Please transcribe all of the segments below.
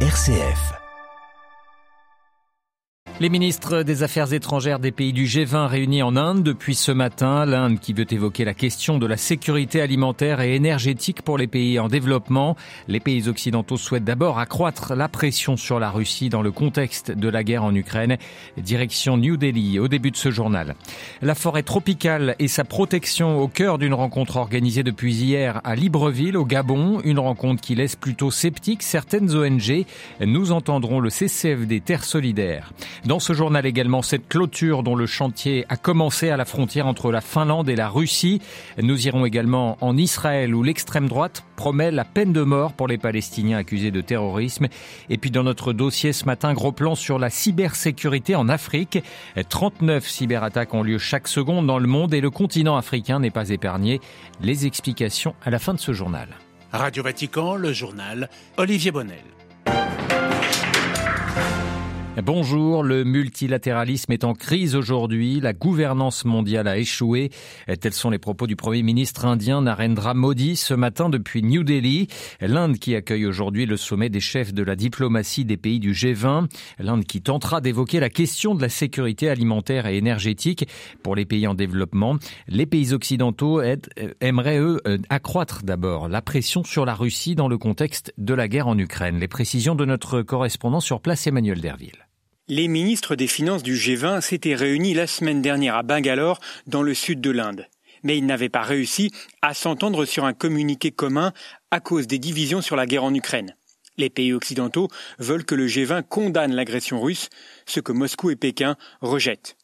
RCF. Les ministres des Affaires étrangères des pays du G20 réunis en Inde depuis ce matin. L'Inde qui veut évoquer la question de la sécurité alimentaire et énergétique pour les pays en développement. Les pays occidentaux souhaitent d'abord accroître la pression sur la Russie dans le contexte de la guerre en Ukraine. Direction New Delhi au début de ce journal. La forêt tropicale et sa protection au cœur d'une rencontre organisée depuis hier à Libreville au Gabon. Une rencontre qui laisse plutôt sceptique certaines ONG. Nous entendrons le CCFD Terre Solidaire. Dans ce journal également, cette clôture dont le chantier a commencé à la frontière entre la Finlande et la Russie. Nous irons également en Israël où l'extrême droite promet la peine de mort pour les Palestiniens accusés de terrorisme. Et puis dans notre dossier ce matin, gros plan sur la cybersécurité en Afrique. 39 cyberattaques ont lieu chaque seconde dans le monde et le continent africain n'est pas épargné. Les explications à la fin de ce journal. Radio Vatican, le journal Olivier Bonnel. Bonjour, le multilatéralisme est en crise aujourd'hui, la gouvernance mondiale a échoué. Tels sont les propos du Premier ministre indien Narendra Modi ce matin depuis New Delhi. L'Inde qui accueille aujourd'hui le sommet des chefs de la diplomatie des pays du G20. L'Inde qui tentera d'évoquer la question de la sécurité alimentaire et énergétique pour les pays en développement. Les pays occidentaux aimeraient, eux, accroître d'abord la pression sur la Russie dans le contexte de la guerre en Ukraine. Les précisions de notre correspondant sur place, Emmanuel Derville. Les ministres des Finances du G20 s'étaient réunis la semaine dernière à Bangalore, dans le sud de l'Inde. Mais ils n'avaient pas réussi à s'entendre sur un communiqué commun à cause des divisions sur la guerre en Ukraine. Les pays occidentaux veulent que le G20 condamne l'agression russe, ce que Moscou et Pékin rejettent.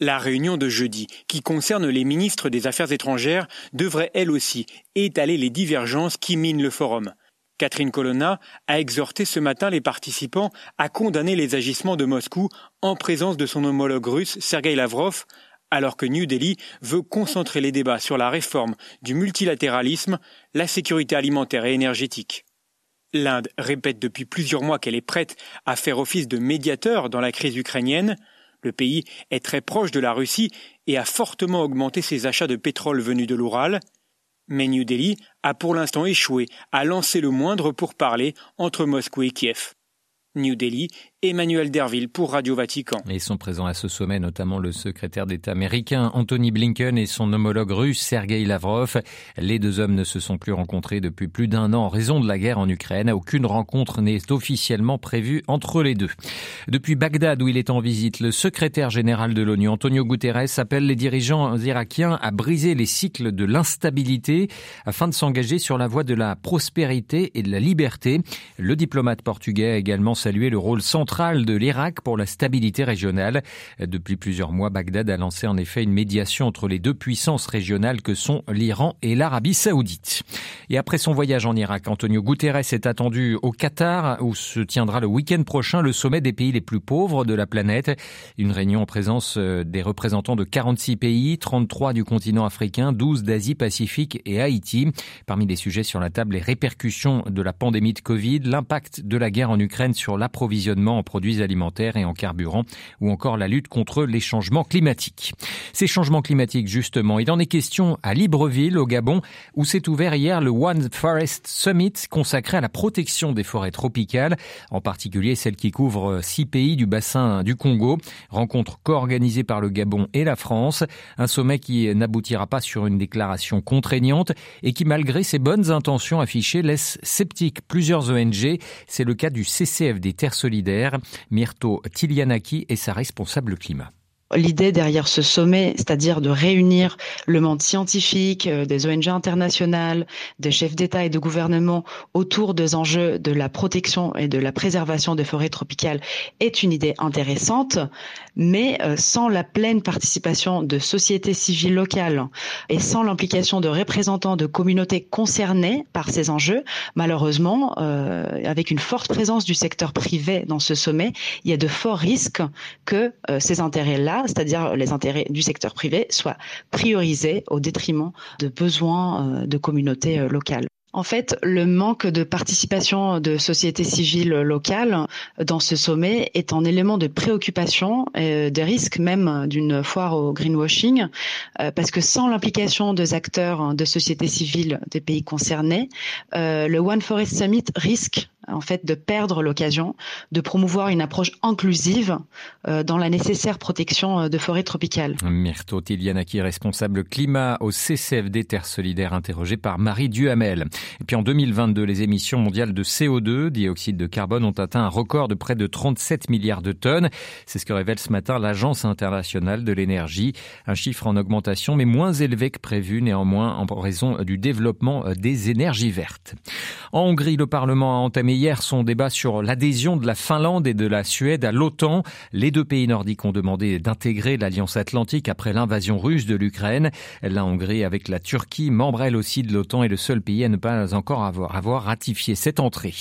La réunion de jeudi, qui concerne les ministres des Affaires étrangères, devrait elle aussi étaler les divergences qui minent le forum. Catherine Colonna a exhorté ce matin les participants à condamner les agissements de Moscou en présence de son homologue russe Sergei Lavrov, alors que New Delhi veut concentrer les débats sur la réforme du multilatéralisme, la sécurité alimentaire et énergétique. L'Inde répète depuis plusieurs mois qu'elle est prête à faire office de médiateur dans la crise ukrainienne. Le pays est très proche de la Russie et a fortement augmenté ses achats de pétrole venus de l'Oural. Mais New Delhi a pour l'instant échoué à lancer le moindre pourparler entre Moscou et Kiev. New Delhi, Emmanuel Derville pour Radio Vatican. Et sont présents à ce sommet notamment le secrétaire d'État américain Anthony Blinken et son homologue russe Sergei Lavrov. Les deux hommes ne se sont plus rencontrés depuis plus d'un an en raison de la guerre en Ukraine. Aucune rencontre n'est officiellement prévue entre les deux. Depuis Bagdad où il est en visite, le secrétaire général de l'ONU Antonio Guterres appelle les dirigeants irakiens à briser les cycles de l'instabilité afin de s'engager sur la voie de la prospérité et de la liberté. Le diplomate portugais a également salué le rôle central de l'Irak pour la stabilité régionale. Depuis plusieurs mois, Bagdad a lancé en effet une médiation entre les deux puissances régionales que sont l'Iran et l'Arabie saoudite. Et après son voyage en Irak, Antonio Guterres est attendu au Qatar où se tiendra le week-end prochain le sommet des pays les plus pauvres de la planète. Une réunion en présence euh, des représentants de 46 pays, 33 du continent africain, 12 d'Asie Pacifique et Haïti. Parmi les sujets sur la table, les répercussions de la pandémie de Covid, l'impact de la guerre en Ukraine sur l'approvisionnement produits alimentaires et en carburant, ou encore la lutte contre les changements climatiques. Ces changements climatiques, justement, il en est question à Libreville, au Gabon, où s'est ouvert hier le One Forest Summit consacré à la protection des forêts tropicales, en particulier celles qui couvrent six pays du bassin du Congo. Rencontre co-organisée par le Gabon et la France. Un sommet qui n'aboutira pas sur une déclaration contraignante et qui, malgré ses bonnes intentions affichées, laisse sceptique plusieurs ONG. C'est le cas du CCF des Terres Solidaires Myrto Tilianaki est sa responsable climat l'idée derrière ce sommet, c'est-à-dire de réunir le monde scientifique, euh, des ONG internationales, des chefs d'État et de gouvernement autour des enjeux de la protection et de la préservation des forêts tropicales, est une idée intéressante, mais euh, sans la pleine participation de sociétés civiles locales et sans l'implication de représentants de communautés concernées par ces enjeux, malheureusement, euh, avec une forte présence du secteur privé dans ce sommet, il y a de forts risques que ces intérêts-là c'est-à-dire les intérêts du secteur privé, soient priorisés au détriment de besoins euh, de communautés euh, locales. En fait, le manque de participation de sociétés civiles locales dans ce sommet est un élément de préoccupation et de risque même d'une foire au greenwashing, euh, parce que sans l'implication des acteurs de sociétés civiles des pays concernés, le One Forest Summit risque en fait de perdre l'occasion de promouvoir une approche inclusive euh, dans la nécessaire protection euh, de forêts tropicales. Myrto Tilianaki, responsable climat au CCFD Terre Solidaire, interrogé par Marie Duhamel. Et puis en 2022, les émissions mondiales de CO2, dioxyde de carbone, ont atteint un record de près de 37 milliards de tonnes. C'est ce que révèle ce matin l'Agence internationale de l'énergie. Un chiffre en augmentation, mais moins élevé que prévu, néanmoins, en raison du développement des énergies vertes. En Hongrie, le Parlement a entamé hier son débat sur l'adhésion de la Finlande et de la Suède à l'OTAN. Les deux pays nordiques ont demandé d'intégrer l'Alliance Atlantique après l'invasion russe de l'Ukraine. La Hongrie, avec la Turquie, membre elle aussi de l'OTAN, est le seul pays à ne pas encore avoir, ratifié cette entrée.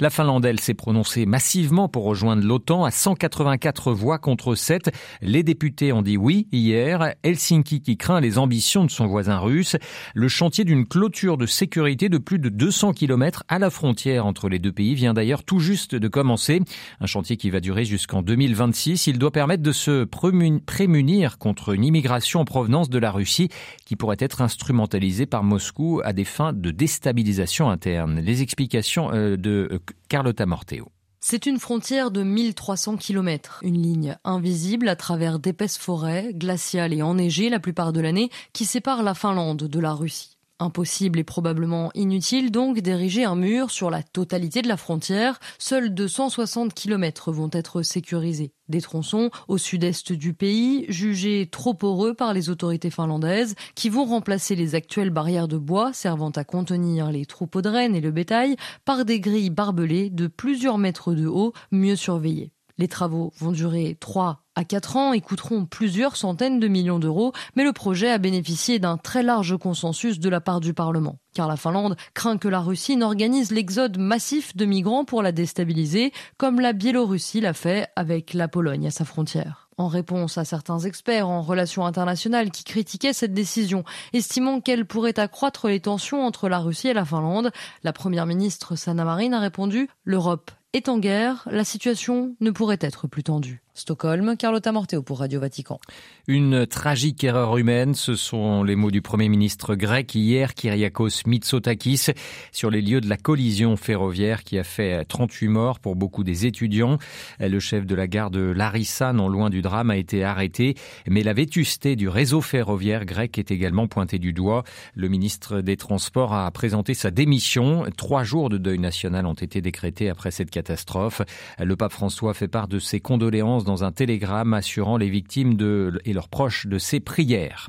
La Finlande, elle, s'est prononcée massivement pour rejoindre l'OTAN à 184 voix contre 7. Les députés ont dit oui hier. Helsinki qui craint les ambitions de son voisin russe. Le chantier d'une clôture de sécurité de plus de 200 km à la frontière entre les deux pays vient d'ailleurs tout juste de commencer. Un chantier qui va durer jusqu'en 2026. Il doit permettre de se prémunir contre une immigration en provenance de la Russie qui pourrait être instrumentalisée par Moscou à des fins de déstabilisation interne. Les explications euh, de euh, Carlotta Morteo. C'est une frontière de 1300 km, une ligne invisible à travers d'épaisses forêts, glaciales et enneigées la plupart de l'année, qui sépare la Finlande de la Russie. Impossible et probablement inutile donc d'ériger un mur sur la totalité de la frontière. Seuls 260 km vont être sécurisés. Des tronçons au sud-est du pays, jugés trop poreux par les autorités finlandaises, qui vont remplacer les actuelles barrières de bois servant à contenir les troupeaux de rennes et le bétail par des grilles barbelées de plusieurs mètres de haut, mieux surveillées. Les travaux vont durer 3 à 4 ans et coûteront plusieurs centaines de millions d'euros, mais le projet a bénéficié d'un très large consensus de la part du Parlement. Car la Finlande craint que la Russie n'organise l'exode massif de migrants pour la déstabiliser, comme la Biélorussie l'a fait avec la Pologne à sa frontière. En réponse à certains experts en relations internationales qui critiquaient cette décision, estimant qu'elle pourrait accroître les tensions entre la Russie et la Finlande, la première ministre Sanna Marin a répondu L'Europe est en guerre, la situation ne pourrait être plus tendue. Stockholm, Carlotta Morteo pour Radio Vatican. Une tragique erreur humaine, ce sont les mots du Premier ministre grec hier, Kyriakos Mitsotakis, sur les lieux de la collision ferroviaire qui a fait 38 morts pour beaucoup des étudiants. Le chef de la gare de Larissa, non loin du drame, a été arrêté, mais la vétusté du réseau ferroviaire grec est également pointée du doigt. Le ministre des Transports a présenté sa démission. Trois jours de deuil national ont été décrétés après cette catastrophe. Le pape François fait part de ses condoléances dans un télégramme assurant les victimes et leurs proches de ses prières.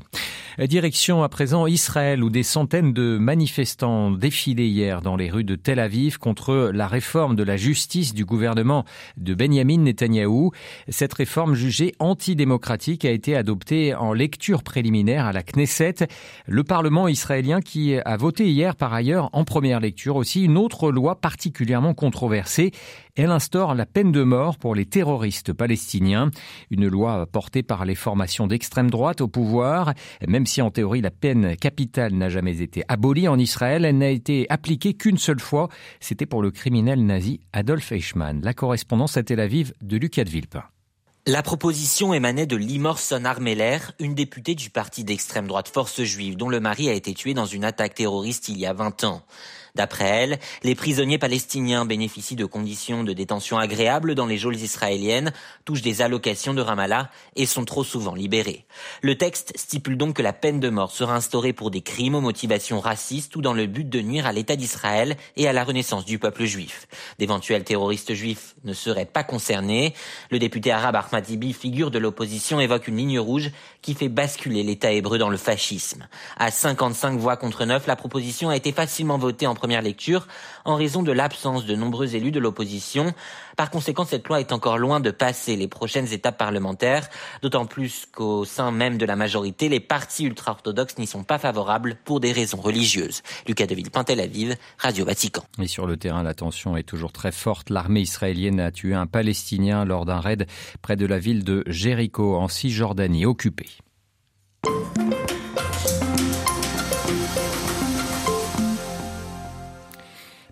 Direction à présent Israël où des centaines de manifestants défilaient hier dans les rues de Tel Aviv contre la réforme de la justice du gouvernement de Benjamin Netanyahou. Cette réforme jugée antidémocratique a été adoptée en lecture préliminaire à la Knesset. Le Parlement israélien qui a voté hier par ailleurs en première lecture aussi une autre loi particulièrement controversée. Elle instaure la peine de mort pour les terroristes palestiniens, une loi portée par les formations d'extrême droite au pouvoir. Même si en théorie la peine capitale n'a jamais été abolie en Israël, elle n'a été appliquée qu'une seule fois. C'était pour le criminel nazi Adolf Eichmann. La correspondance à Tel Aviv de Lucas de. La proposition émanait de Limor Sonarmeller, une députée du parti d'extrême droite Force Juive, dont le mari a été tué dans une attaque terroriste il y a 20 ans. D'après elle, les prisonniers palestiniens bénéficient de conditions de détention agréables dans les geôles israéliennes, touchent des allocations de Ramallah et sont trop souvent libérés. Le texte stipule donc que la peine de mort sera instaurée pour des crimes aux motivations racistes ou dans le but de nuire à l'État d'Israël et à la renaissance du peuple juif. D'éventuels terroristes juifs ne seraient pas concernés. Le député arabe Ahmad figure de l'opposition, évoque une ligne rouge qui fait basculer l'État hébreu dans le fascisme. À 55 voix contre 9, la proposition a été facilement votée en première lecture en raison de l'absence de nombreux élus de l'opposition. Par conséquent, cette loi est encore loin de passer les prochaines étapes parlementaires, d'autant plus qu'au sein même de la majorité, les partis ultra-orthodoxes n'y sont pas favorables pour des raisons religieuses. Lucas Deville, Tel Aviv, Radio Vatican. Et sur le terrain, la tension est toujours très forte. L'armée israélienne a tué un Palestinien lors d'un raid près de la ville de Jéricho en Cisjordanie occupée.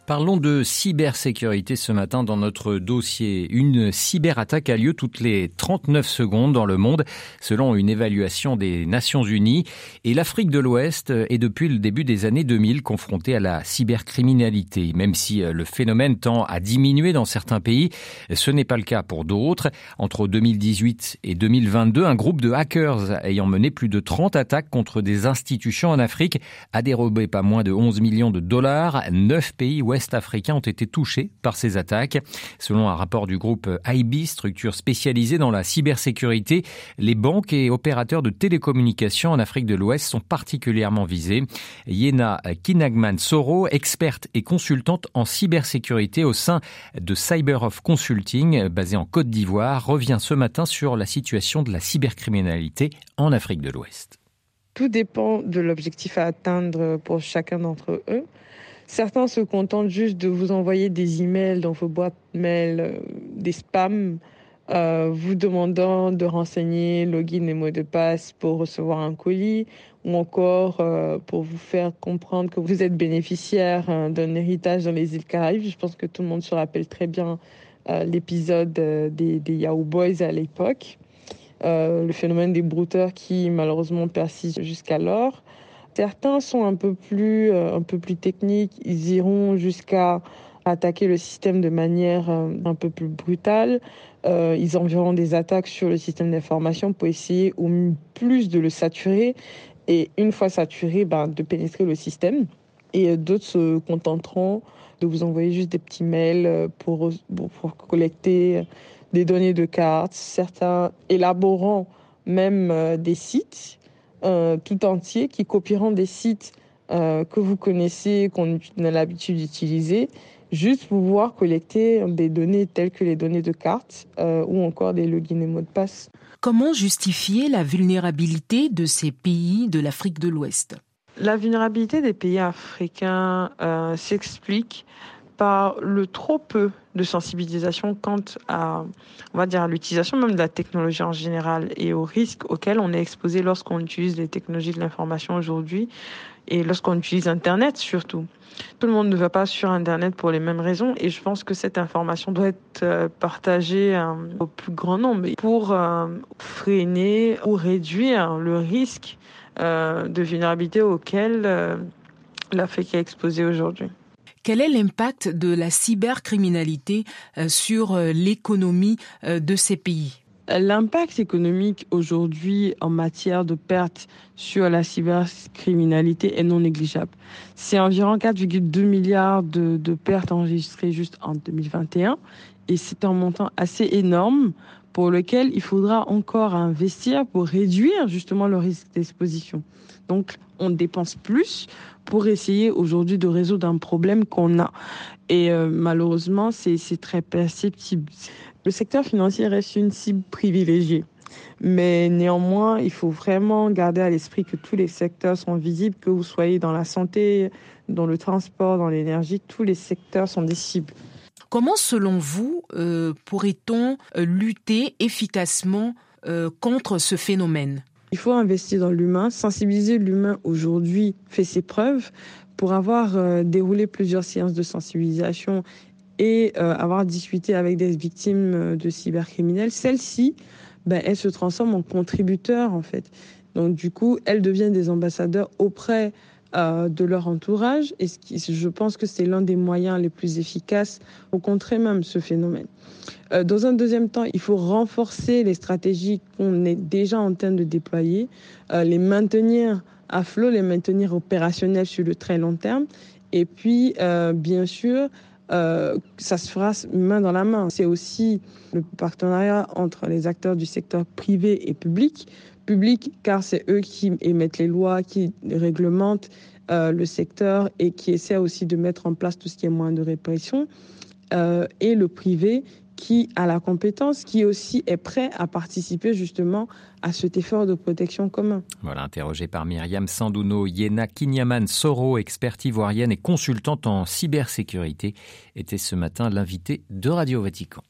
Parlons de cybersécurité ce matin dans notre dossier. Une cyberattaque a lieu toutes les 39 secondes dans le monde, selon une évaluation des Nations Unies. Et l'Afrique de l'Ouest est depuis le début des années 2000 confrontée à la cybercriminalité. Même si le phénomène tend à diminuer dans certains pays, ce n'est pas le cas pour d'autres. Entre 2018 et 2022, un groupe de hackers ayant mené plus de 30 attaques contre des institutions en Afrique a dérobé pas moins de 11 millions de dollars. Neuf pays ouest-africains ont été touchés par ces attaques. Selon un rapport du groupe IB, structure spécialisée dans la cybersécurité, les banques et opérateurs de télécommunications en Afrique de l'Ouest sont particulièrement visés. Yena Kinagman Soro, experte et consultante en cybersécurité au sein de Cyber of Consulting, basée en Côte d'Ivoire, revient ce matin sur la situation de la cybercriminalité en Afrique de l'Ouest. Tout dépend de l'objectif à atteindre pour chacun d'entre eux. Certains se contentent juste de vous envoyer des emails dans vos boîtes mail, euh, des spams, euh, vous demandant de renseigner login et mot de passe pour recevoir un colis, ou encore euh, pour vous faire comprendre que vous êtes bénéficiaire hein, d'un héritage dans les îles Caraïbes. Je pense que tout le monde se rappelle très bien l'épisode des, des, Yahoo Boys à l'époque. le phénomène des brouteurs qui malheureusement persiste jusqu'alors. Certains sont un peu plus, euh, un peu plus techniques. Ils iront jusqu'à attaquer le système de manière euh, un peu plus brutale. Euh, ils enverront des attaques sur le système d'information pour essayer au plus de le saturer et une fois saturé, ben, de pénétrer le système. Et d'autres se contenteront de vous envoyer juste des petits mails pour, pour collecter des données de cartes. Certains élaboreront même des sites euh, tout entier qui copieront des sites euh, que vous connaissez, qu'on a l'habitude d'utiliser, juste pour pouvoir collecter des données telles que les données de cartes euh, ou encore des logins et mots de passe. Comment justifier la vulnérabilité de ces pays de l'Afrique de l'Ouest? La vulnérabilité des pays africains s'explique par le trop peu de sensibilisation quant à, on va dire, l'utilisation même de la technologie en général et aux risques auxquels on est exposé lorsqu'on utilise les technologies de l'information aujourd'hui et lorsqu'on utilise Internet surtout. Tout le monde ne va pas sur Internet pour les mêmes raisons et je pense que cette information doit être euh, partagée euh, au plus grand nombre pour euh, freiner ou réduire le risque de vulnérabilité auquel l'Afrique est exposée aujourd'hui. Quel est l'impact de la cybercriminalité euh, sur euh, l'économie euh, de ces pays? L'impact économique aujourd'hui en matière de pertes sur la cybercriminalité est non négligeable. C'est environ 4,2 milliards de, de, pertes enregistrées juste en 2021 et c'est un montant assez énorme pour lequel il faudra encore investir pour réduire justement le risque d'exposition. Donc on dépense plus pour essayer aujourd'hui de résoudre un problème qu'on a. Et euh, malheureusement, c'est très perceptible. Le secteur financier reste une cible privilégiée. Mais néanmoins, il faut vraiment garder à l'esprit que tous les secteurs sont visibles, que vous soyez dans la santé, dans le transport, dans l'énergie, tous les secteurs sont des cibles. Comment, selon vous, euh, pourrait-on euh, lutter efficacement contre ce phénomène? Il faut investir dans l'humain. Sensibiliser l'humain aujourd'hui fait ses preuves. Pour avoir euh, déroulé plusieurs séances de sensibilisation et euh, avoir discuté avec des victimes euh, de cybercriminels, celles-ci, ben, elles se transforment en contributeurs en fait. Donc du coup, elles deviennent des ambassadeurs auprès de leur entourage et je pense que c'est l'un des moyens les plus efficaces pour contrer même ce phénomène. Euh, dans un deuxième temps, il faut renforcer les stratégies qu'on est déjà en train de déployer, euh, les maintenir à flot, les maintenir opérationnels sur le très long terme. Et puis, euh, bien sûr, ça se fera main dans la main. C'est aussi le partenariat entre les acteurs du secteur privé et public. Public, car c'est eux qui émettent les lois, qui réglementent le secteur et qui essaient aussi de mettre en place tout ce qui est moyen de répression. et le privé qui a la compétence, qui aussi est prêt à participer justement à cet effort de protection commun. Voilà, interrogé par Myriam Sandouno, Yena Kinyaman Soro, experte ivoirienne et consultante en cybersécurité, était ce matin l'invité de Radio Vatican.